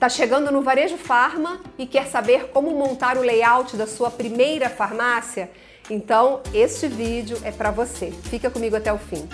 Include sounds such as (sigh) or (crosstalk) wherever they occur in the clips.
Tá chegando no Varejo Farma e quer saber como montar o layout da sua primeira farmácia? Então, este vídeo é para você. Fica comigo até o fim.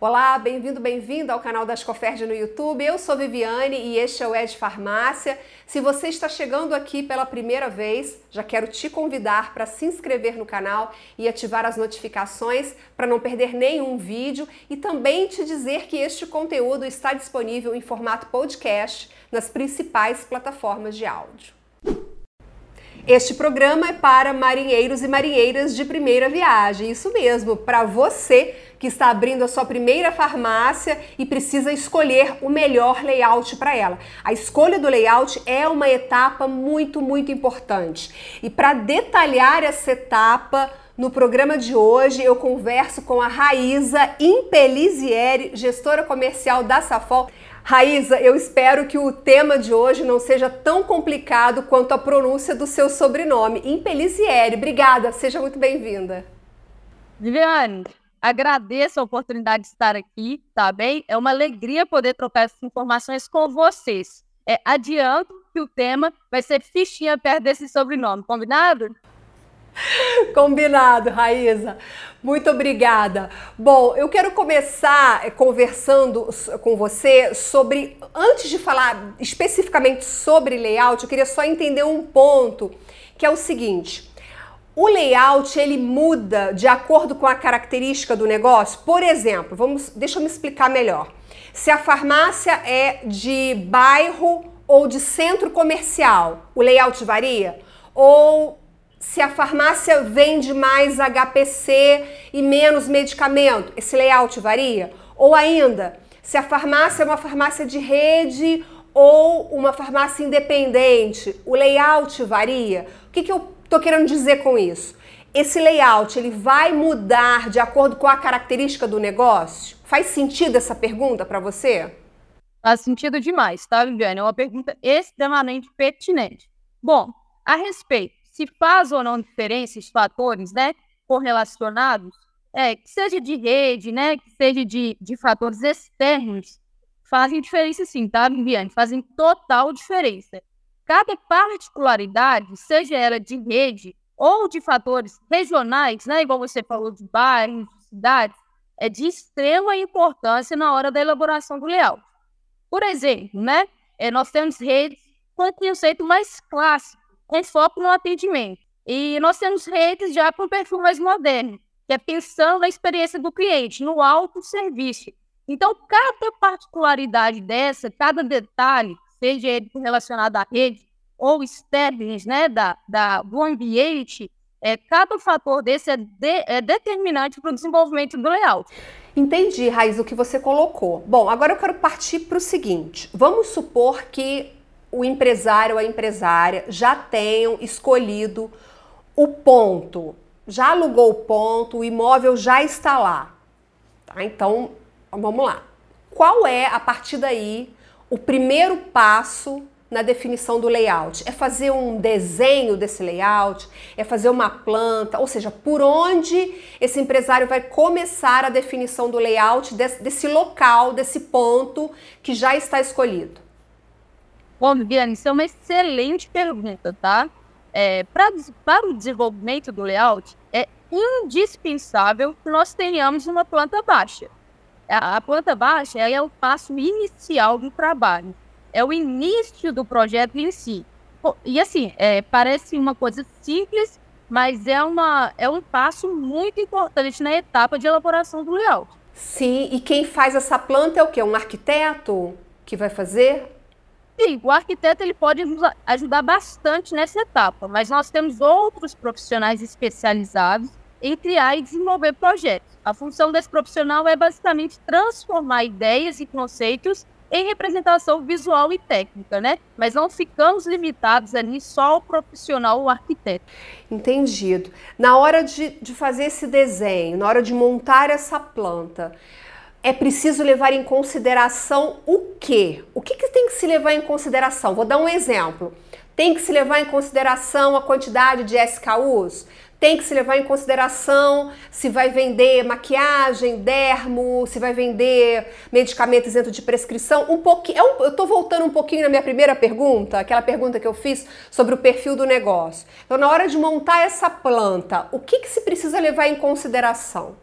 Olá, bem-vindo, bem-vinda ao canal da Ascoferd no YouTube. Eu sou Viviane e este é o Ed Farmácia. Se você está chegando aqui pela primeira vez, já quero te convidar para se inscrever no canal e ativar as notificações para não perder nenhum vídeo e também te dizer que este conteúdo está disponível em formato podcast nas principais plataformas de áudio. Este programa é para marinheiros e marinheiras de primeira viagem, isso mesmo, para você que está abrindo a sua primeira farmácia e precisa escolher o melhor layout para ela. A escolha do layout é uma etapa muito, muito importante. E para detalhar essa etapa, no programa de hoje eu converso com a Raíza Impelizieri, gestora comercial da Safol. Raíza, eu espero que o tema de hoje não seja tão complicado quanto a pronúncia do seu sobrenome. Impelizieri, obrigada, seja muito bem-vinda. Viviane, agradeço a oportunidade de estar aqui, tá bem? É uma alegria poder trocar essas informações com vocês. É, adianto que o tema vai ser fichinha perto desse sobrenome, combinado? (laughs) Combinado, Raíza. Muito obrigada. Bom, eu quero começar eh, conversando com você sobre, antes de falar especificamente sobre layout, eu queria só entender um ponto, que é o seguinte. O layout ele muda de acordo com a característica do negócio. Por exemplo, vamos, deixa eu me explicar melhor. Se a farmácia é de bairro ou de centro comercial, o layout varia? Ou se a farmácia vende mais HPC e menos medicamento, esse layout varia? Ou ainda, se a farmácia é uma farmácia de rede ou uma farmácia independente, o layout varia? O que, que eu estou querendo dizer com isso? Esse layout ele vai mudar de acordo com a característica do negócio? Faz sentido essa pergunta para você? Faz sentido demais, tá, Viviane? É uma pergunta extremamente pertinente. Bom, a respeito se faz ou não diferença os fatores, né, correlacionados, é, que seja de rede, né, que seja de, de fatores externos, fazem diferença sim, tá, Viviane? Fazem total diferença. Cada particularidade, seja ela de rede ou de fatores regionais, né, igual você falou de bairros, de cidades, é de extrema importância na hora da elaboração do layout. Por exemplo, né, é, nós temos redes com o conceito mais clássico, com foco no atendimento. E nós temos redes já com perfil mais moderno, que é pensando na experiência do cliente, no auto-serviço. Então, cada particularidade dessa, cada detalhe, seja ele relacionado à rede ou externos né, da, da, do ambiente, é, cada fator desse é, de, é determinante para o desenvolvimento do layout. Entendi, Raiz, o que você colocou. Bom, agora eu quero partir para o seguinte. Vamos supor que o empresário ou a empresária já tenham escolhido o ponto, já alugou o ponto, o imóvel já está lá. Tá? Então, vamos lá. Qual é, a partir daí, o primeiro passo na definição do layout? É fazer um desenho desse layout? É fazer uma planta? Ou seja, por onde esse empresário vai começar a definição do layout desse, desse local, desse ponto que já está escolhido? Bom, Viviane, isso é uma excelente pergunta, tá? É, pra, para o desenvolvimento do layout, é indispensável que nós tenhamos uma planta baixa. A, a planta baixa é o passo inicial do trabalho, é o início do projeto em si. E assim, é, parece uma coisa simples, mas é, uma, é um passo muito importante na etapa de elaboração do layout. Sim, e quem faz essa planta é o quê? Um arquiteto que vai fazer? Sim, o arquiteto ele pode nos ajudar bastante nessa etapa, mas nós temos outros profissionais especializados em criar e desenvolver projetos. A função desse profissional é basicamente transformar ideias e conceitos em representação visual e técnica, né? Mas não ficamos limitados ali só ao profissional, o arquiteto. Entendido. Na hora de, de fazer esse desenho, na hora de montar essa planta, é preciso levar em consideração o quê? O que, que tem que se levar em consideração? Vou dar um exemplo. Tem que se levar em consideração a quantidade de SKUs? tem que se levar em consideração se vai vender maquiagem, dermo, se vai vender medicamento isento de prescrição. Um pouquinho, eu, eu tô voltando um pouquinho na minha primeira pergunta, aquela pergunta que eu fiz sobre o perfil do negócio. Então, na hora de montar essa planta, o que, que se precisa levar em consideração?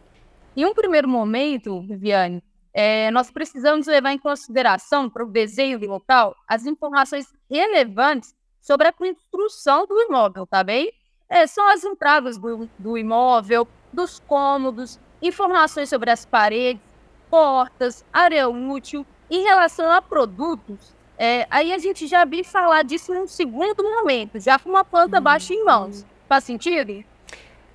Em um primeiro momento, Viviane, é, nós precisamos levar em consideração para o desenho do local as informações relevantes sobre a construção do imóvel, tá bem? é, são as entradas do, do imóvel, dos cômodos, informações sobre as paredes, portas, área útil. Em relação a produtos, é, aí a gente já vi falar disso num segundo momento, já com uma planta baixa em mãos. Faz sentido?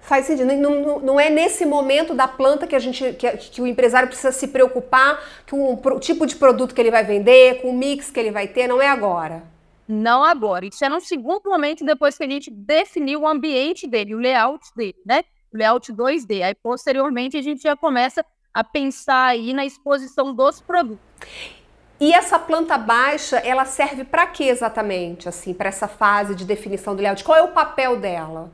Faz sentido. Não, não, é nesse momento da planta que a gente que, que o empresário precisa se preocupar com o tipo de produto que ele vai vender, com o mix que ele vai ter, não é agora. Não agora. Isso é no segundo momento, depois que a gente definiu o ambiente dele, o layout dele, né? O layout 2D. Aí, posteriormente, a gente já começa a pensar aí na exposição dos produtos. E essa planta baixa, ela serve para quê exatamente, assim, para essa fase de definição do layout? Qual é o papel dela?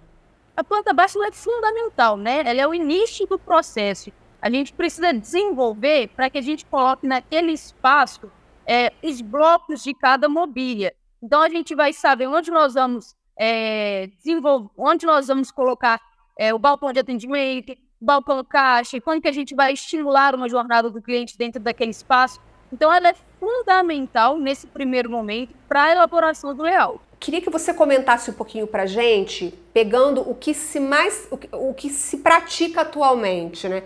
A planta baixa é fundamental, né? Ela é o início do processo. A gente precisa desenvolver para que a gente coloque naquele espaço é, os blocos de cada mobília. Então a gente vai saber onde nós vamos é, desenvolver, onde nós vamos colocar é, o balcão de atendimento, o balcão caixa, quando que a gente vai estimular uma jornada do cliente dentro daquele espaço. Então ela é fundamental nesse primeiro momento para a elaboração do layout. Queria que você comentasse um pouquinho para gente, pegando o que se mais, o que, o que se pratica atualmente, né?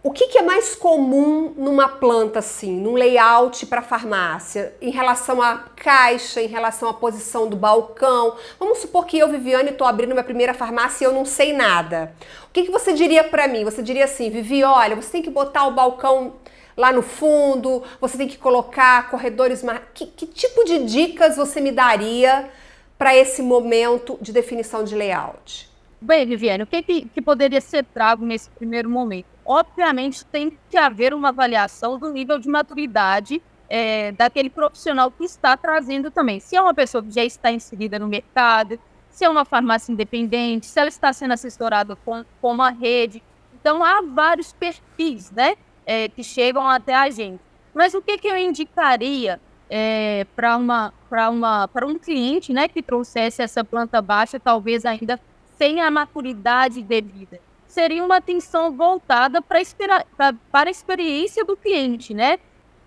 O que, que, é mais comum numa planta assim, num layout para farmácia, em relação à caixa, em relação à posição do balcão? Vamos supor que eu, Viviane, estou abrindo minha primeira farmácia e eu não sei nada. O que, que você diria para mim? Você diria assim, Vivi, olha, você tem que botar o balcão lá no fundo, você tem que colocar corredores. Que, que tipo de dicas você me daria para esse momento de definição de layout? Bem, Viviane, o que, que, que poderia ser trago nesse primeiro momento? obviamente tem que haver uma avaliação do nível de maturidade é, daquele profissional que está trazendo também. Se é uma pessoa que já está inserida no mercado, se é uma farmácia independente, se ela está sendo assessorada com, com uma rede. Então, há vários perfis né, é, que chegam até a gente. Mas o que, que eu indicaria é, para uma, uma, um cliente né, que trouxesse essa planta baixa, talvez ainda sem a maturidade devida? seria uma atenção voltada para a experiência do cliente, né?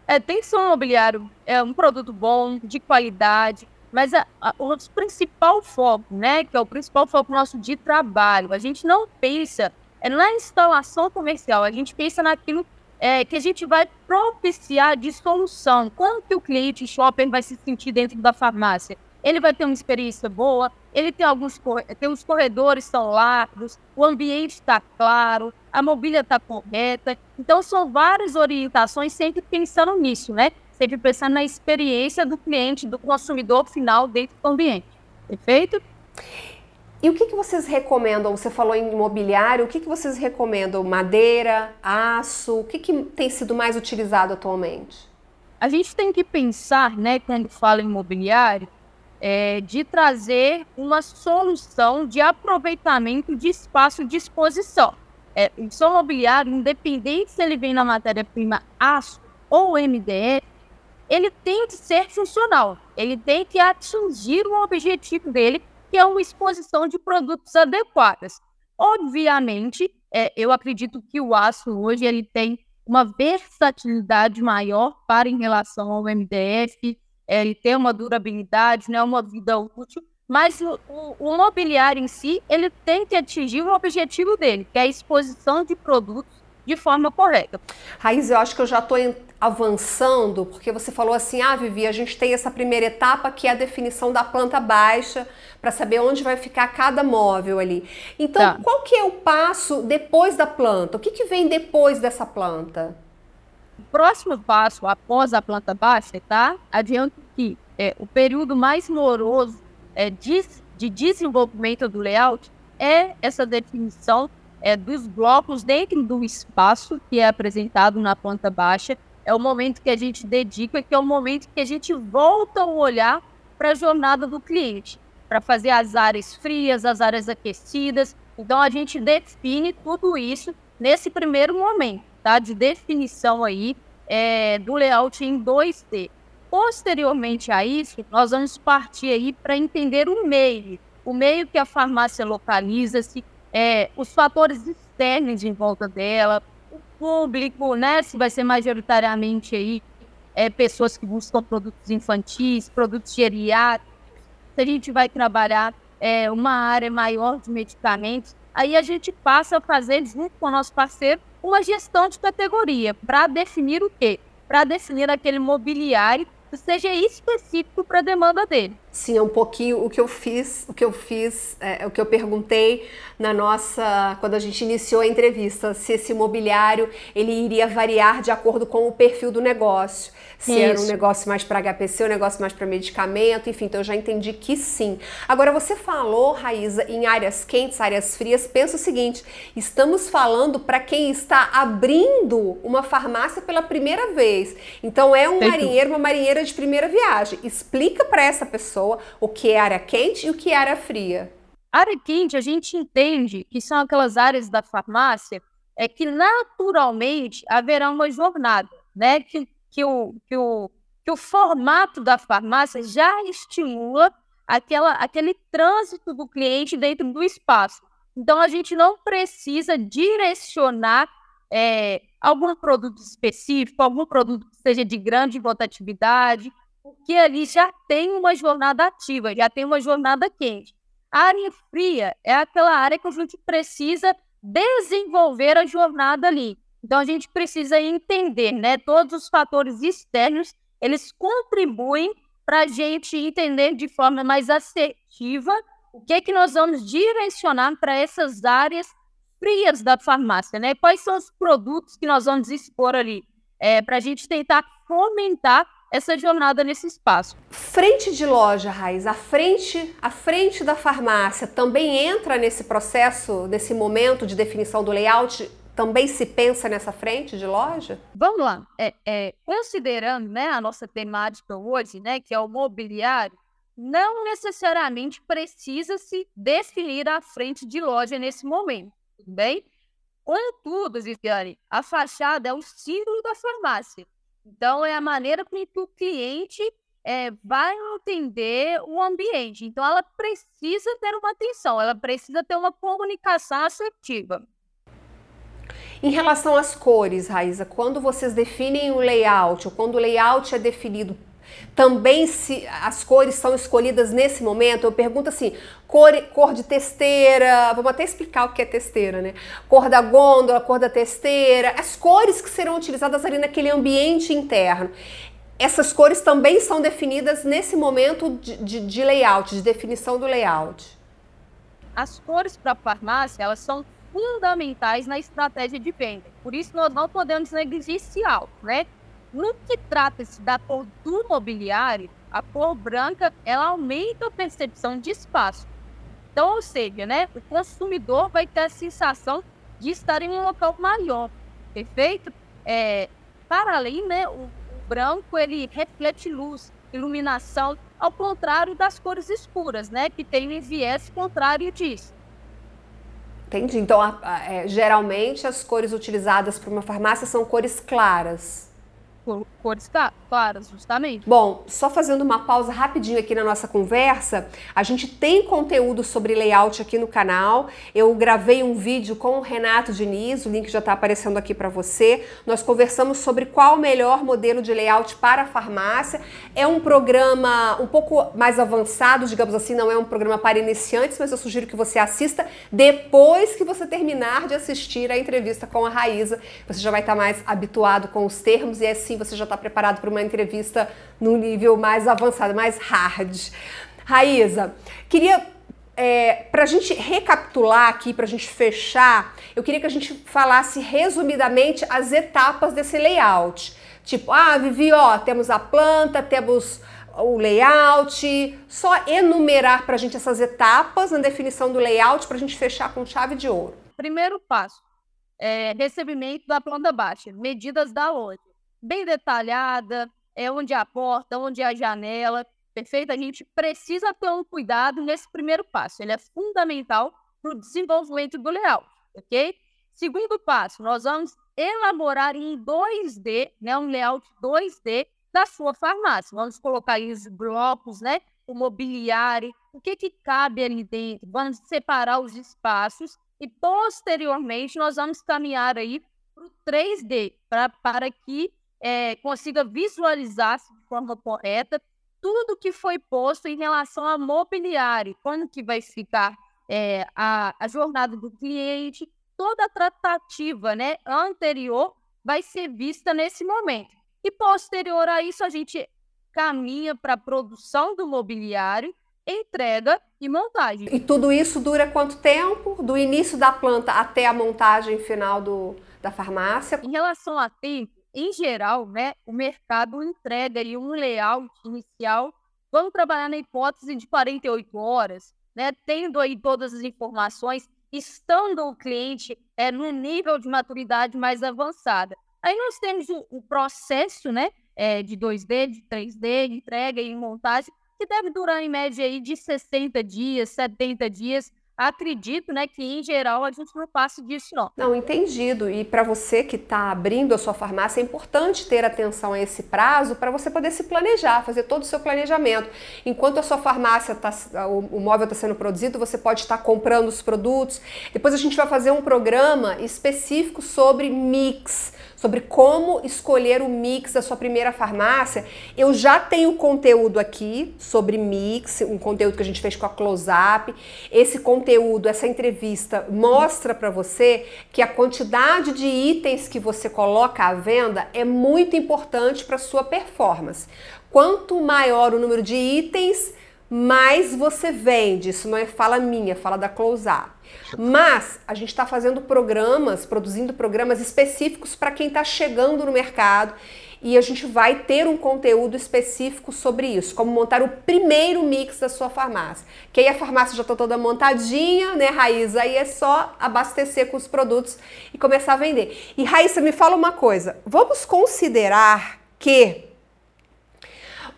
É, um imobiliário, é um produto bom, de qualidade, mas a, a, o principal foco, né, que é o principal foco nosso de trabalho, a gente não pensa é na instalação comercial, a gente pensa naquilo é, que a gente vai propiciar de solução. Quando que o cliente shopper vai se sentir dentro da farmácia? ele vai ter uma experiência boa, ele tem alguns tem os corredores são largos, o ambiente está claro, a mobília está correta. Então são várias orientações sempre pensando nisso, né? Sempre pensando na experiência do cliente, do consumidor final dentro do ambiente. Perfeito? E o que, que vocês recomendam? Você falou em imobiliário, o que, que vocês recomendam? Madeira, aço? O que, que tem sido mais utilizado atualmente? A gente tem que pensar, né, quando fala em imobiliário, é, de trazer uma solução de aproveitamento de espaço de exposição. É, o som mobiliário, independente se ele vem na matéria-prima aço ou MDF, ele tem que ser funcional, ele tem que atingir o objetivo dele, que é uma exposição de produtos adequadas. Obviamente, é, eu acredito que o aço hoje ele tem uma versatilidade maior para em relação ao MDF, ele tem uma durabilidade, né, uma vida útil, mas o, o, o, mobiliário em si, ele tem que atingir o objetivo dele, que é a exposição de produtos de forma correta. Raiz, eu acho que eu já estou avançando, porque você falou assim, ah, Vivi, a gente tem essa primeira etapa que é a definição da planta baixa, para saber onde vai ficar cada móvel ali. Então, tá. qual que é o passo depois da planta? O que, que vem depois dessa planta? O próximo passo, após a planta baixa, tá? Adianto que é, o período mais moroso é, de, de desenvolvimento do layout é essa definição é, dos blocos dentro do espaço que é apresentado na planta baixa. É o momento que a gente dedica, que é o momento que a gente volta o olhar para a jornada do cliente, para fazer as áreas frias, as áreas aquecidas, Então a gente define tudo isso nesse primeiro momento, tá? De definição aí é, do layout em 2D. Posteriormente a isso, nós vamos partir aí para entender o meio, o meio que a farmácia localiza-se, é, os fatores externos em volta dela, o público, né? Se vai ser majoritariamente aí é, pessoas que buscam produtos infantis, produtos geriátricos, a gente vai trabalhar é, uma área maior de medicamentos, aí a gente passa a fazer, junto com o nosso parceiro, uma gestão de categoria para definir o quê? Para definir aquele mobiliário que seja específico para a demanda dele. Sim, é um pouquinho o que eu fiz, o que eu fiz, é, o que eu perguntei na nossa, quando a gente iniciou a entrevista, se esse mobiliário ele iria variar de acordo com o perfil do negócio se Isso. era um negócio mais para HPC, um negócio mais para medicamento, enfim, então eu já entendi que sim. Agora você falou, Raíza, em áreas quentes, áreas frias, pensa o seguinte, estamos falando para quem está abrindo uma farmácia pela primeira vez. Então é um marinheiro, uma marinheira de primeira viagem. Explica para essa pessoa o que é área quente e o que é área fria. Área quente, a gente entende que são aquelas áreas da farmácia é que naturalmente haverá uma jornada, né? Que que o, que o, que o formato da farmácia já estimula aquela, aquele trânsito do cliente dentro do espaço. Então, a gente não precisa direcionar é, algum produto específico, algum produto que seja de grande rotatividade, porque ali já tem uma jornada ativa, já tem uma jornada quente. A área fria é aquela área que a gente precisa desenvolver a jornada ali. Então a gente precisa entender, né? Todos os fatores externos eles contribuem para a gente entender de forma mais assertiva o que é que nós vamos direcionar para essas áreas frias da farmácia, né? Quais são os produtos que nós vamos expor ali, é, para a gente tentar fomentar essa jornada nesse espaço. Frente de loja, Raiz, a frente, a frente da farmácia também entra nesse processo, nesse momento de definição do layout também se pensa nessa frente de loja? Vamos lá. É, é, considerando né, a nossa temática hoje, né, que é o mobiliário, não necessariamente precisa se definir a frente de loja nesse momento, tudo bem? Contudo, Viviane, a fachada é o símbolo da farmácia. Então, é a maneira com que o cliente é, vai entender o ambiente. Então, ela precisa ter uma atenção, ela precisa ter uma comunicação assertiva. Em relação às cores, Raíza, quando vocês definem o layout, ou quando o layout é definido, também se as cores são escolhidas nesse momento, eu pergunto assim, cor, cor de testeira, vamos até explicar o que é testeira, né? Cor da gôndola, cor da testeira, as cores que serão utilizadas ali naquele ambiente interno. Essas cores também são definidas nesse momento de, de, de layout, de definição do layout. As cores para a farmácia, elas são fundamentais na estratégia de venda. Por isso, nós não podemos negligenciar, né? No que trata-se da cor do mobiliário, a cor branca ela aumenta a percepção de espaço. Então, ou seja, né, o consumidor vai ter a sensação de estar em um local maior, perfeito? É, para além, né, o, o branco ele reflete luz, iluminação, ao contrário das cores escuras, né, que tem um viés contrário disso. Entendi. Então, a, a, é, geralmente as cores utilizadas para uma farmácia são cores claras cores claras, justamente. Bom, só fazendo uma pausa rapidinho aqui na nossa conversa, a gente tem conteúdo sobre layout aqui no canal. Eu gravei um vídeo com o Renato Diniz, o link já está aparecendo aqui para você. Nós conversamos sobre qual o melhor modelo de layout para a farmácia. É um programa um pouco mais avançado, digamos assim, não é um programa para iniciantes, mas eu sugiro que você assista depois que você terminar de assistir a entrevista com a Raíza. Você já vai estar mais habituado com os termos e assim assim você já está preparado para uma entrevista no nível mais avançado, mais hard. Raíza, queria é, para a gente recapitular aqui, para a gente fechar, eu queria que a gente falasse resumidamente as etapas desse layout. Tipo, ah, Vivi, ó, temos a planta, temos o layout, só enumerar para a gente essas etapas na definição do layout para a gente fechar com chave de ouro. Primeiro passo, é, recebimento da planta baixa, medidas da loja bem detalhada, é onde é a porta, onde é a janela, perfeito? A gente precisa ter um cuidado nesse primeiro passo. Ele é fundamental para o desenvolvimento do layout, ok? Segundo passo, nós vamos elaborar em 2D, né, um layout 2D da sua farmácia. Vamos colocar aí os blocos, né, o mobiliário, o que, que cabe ali dentro, vamos separar os espaços e posteriormente nós vamos caminhar aí para o 3D, pra, para que é, consiga visualizar de forma correta tudo que foi posto em relação a mobiliário, quando que vai ficar é, a, a jornada do cliente, toda a tratativa né, anterior vai ser vista nesse momento. E posterior a isso, a gente caminha para a produção do mobiliário, entrega e montagem. E tudo isso dura quanto tempo? Do início da planta até a montagem final do, da farmácia? Em relação a tempo, em geral, né, o mercado entrega ali um layout inicial. Vamos trabalhar na hipótese de 48 horas, né, tendo aí todas as informações, estando o cliente é, no nível de maturidade mais avançada. Aí nós temos o, o processo né, é, de 2D, de 3D, de entrega e montagem, que deve durar em média aí de 60 dias, 70 dias, acredito, né, que em geral a gente não passa disso não. Não, entendido. E para você que está abrindo a sua farmácia, é importante ter atenção a esse prazo para você poder se planejar, fazer todo o seu planejamento. Enquanto a sua farmácia tá, o, o móvel está sendo produzido, você pode estar tá comprando os produtos. Depois a gente vai fazer um programa específico sobre mix sobre como escolher o mix da sua primeira farmácia. Eu já tenho conteúdo aqui sobre mix, um conteúdo que a gente fez com a Close Up. Esse conteúdo, essa entrevista mostra para você que a quantidade de itens que você coloca à venda é muito importante para sua performance. Quanto maior o número de itens, mais você vende. Isso não é fala minha, fala da Close Up. Mas a gente está fazendo programas, produzindo programas específicos para quem está chegando no mercado e a gente vai ter um conteúdo específico sobre isso, como montar o primeiro mix da sua farmácia. Que aí a farmácia já está toda montadinha, né, Raíssa? Aí é só abastecer com os produtos e começar a vender. E Raíssa, me fala uma coisa: vamos considerar que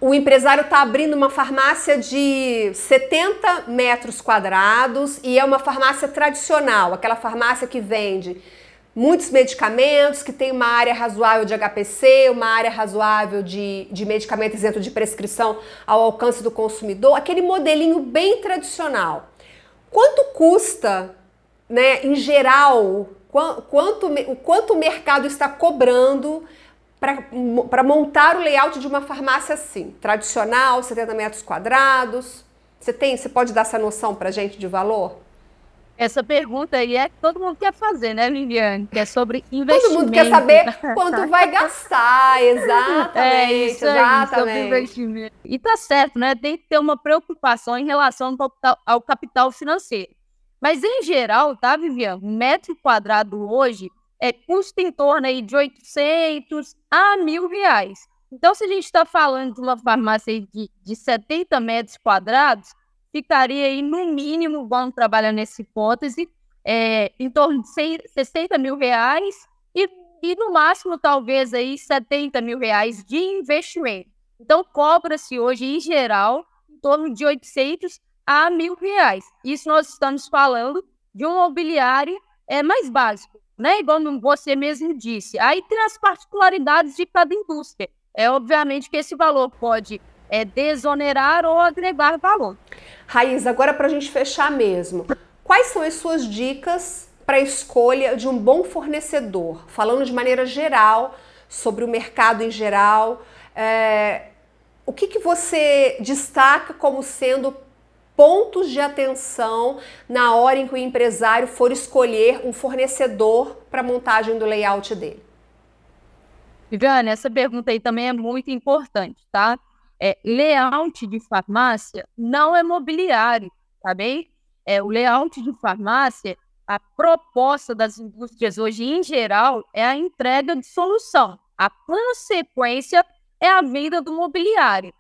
o empresário está abrindo uma farmácia de 70 metros quadrados e é uma farmácia tradicional, aquela farmácia que vende muitos medicamentos, que tem uma área razoável de HPC, uma área razoável de, de medicamentos dentro de prescrição ao alcance do consumidor, aquele modelinho bem tradicional. Quanto custa, né, em geral, quanto, o quanto o mercado está cobrando para montar o layout de uma farmácia assim, tradicional, 70 metros quadrados? Você tem, você pode dar essa noção para gente de valor? Essa pergunta aí é que todo mundo quer fazer, né, Liliane? Que é sobre investimento. Todo mundo quer saber (laughs) quanto vai gastar, exatamente. É isso aí, exatamente. sobre investimento. E tá certo, né? Tem que ter uma preocupação em relação ao capital, ao capital financeiro. Mas, em geral, tá, Viviane? Um metro quadrado hoje é, custa em torno aí de 800 a mil reais. Então, se a gente está falando de uma farmácia de, de 70 metros quadrados, ficaria aí no mínimo, vamos trabalhar nessa hipótese, é, em torno de 100, 60 mil reais e, e no máximo talvez aí 70 mil reais de investimento. Então cobra-se hoje em geral em torno de 800 a mil reais. Isso nós estamos falando de um mobiliário é, mais básico né? Igual você mesmo disse. Aí tem as particularidades de cada indústria. É obviamente que esse valor pode é, desonerar ou agregar valor. Raiz, agora para a gente fechar mesmo, quais são as suas dicas para a escolha de um bom fornecedor? Falando de maneira geral sobre o mercado em geral, é, o que, que você destaca como sendo pontos de atenção na hora em que o empresário for escolher um fornecedor para a montagem do layout dele? Viviane, essa pergunta aí também é muito importante, tá? É, layout de farmácia não é mobiliário, tá bem? É, o layout de farmácia, a proposta das indústrias hoje em geral é a entrega de solução. A consequência é a venda do mobiliário.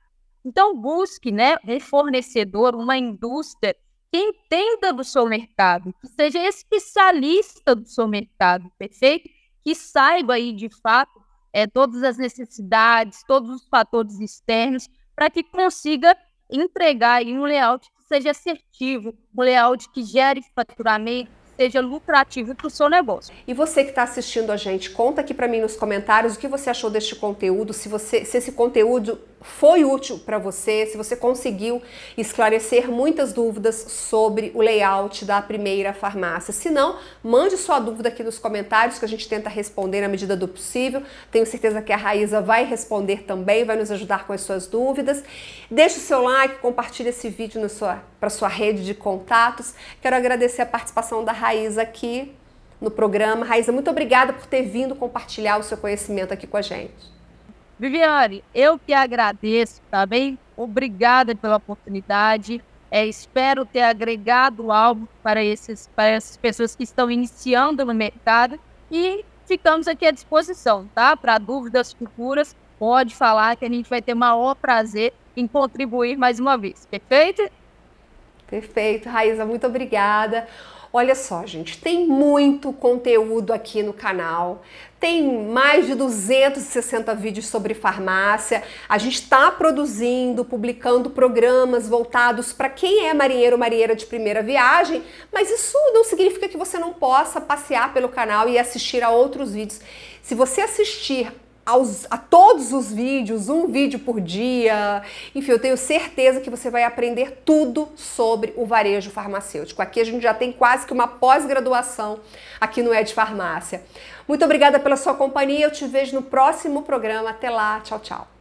Então, busque né, um fornecedor, uma indústria que entenda do seu mercado, que seja especialista do seu mercado, perfeito? Que saiba aí, de fato, é, todas as necessidades, todos os fatores externos, para que consiga entregar aí um layout que seja assertivo, um layout que gere faturamento, seja lucrativo para o seu negócio. E você que está assistindo a gente, conta aqui para mim nos comentários o que você achou deste conteúdo, se, você, se esse conteúdo foi útil para você, se você conseguiu esclarecer muitas dúvidas sobre o layout da primeira farmácia. Se não, mande sua dúvida aqui nos comentários que a gente tenta responder na medida do possível. Tenho certeza que a Raíza vai responder também, vai nos ajudar com as suas dúvidas. Deixe o seu like, compartilhe esse vídeo para sua rede de contatos. Quero agradecer a participação da Raíza aqui no programa. Raíza, muito obrigada por ter vindo compartilhar o seu conhecimento aqui com a gente. Viviane, eu que agradeço, bem? Obrigada pela oportunidade. É, espero ter agregado algo para, esses, para essas pessoas que estão iniciando no mercado e ficamos aqui à disposição, tá? Para dúvidas futuras, pode falar que a gente vai ter maior prazer em contribuir mais uma vez. Perfeito? Perfeito, Raíza, muito obrigada. Olha só, gente, tem muito conteúdo aqui no canal. Tem mais de 260 vídeos sobre farmácia. A gente está produzindo, publicando programas voltados para quem é marinheiro ou marinheira de primeira viagem, mas isso não significa que você não possa passear pelo canal e assistir a outros vídeos. Se você assistir aos, a todos os vídeos, um vídeo por dia. Enfim, eu tenho certeza que você vai aprender tudo sobre o varejo farmacêutico. Aqui a gente já tem quase que uma pós-graduação aqui no Ed Farmácia. Muito obrigada pela sua companhia. Eu te vejo no próximo programa. Até lá. Tchau, tchau.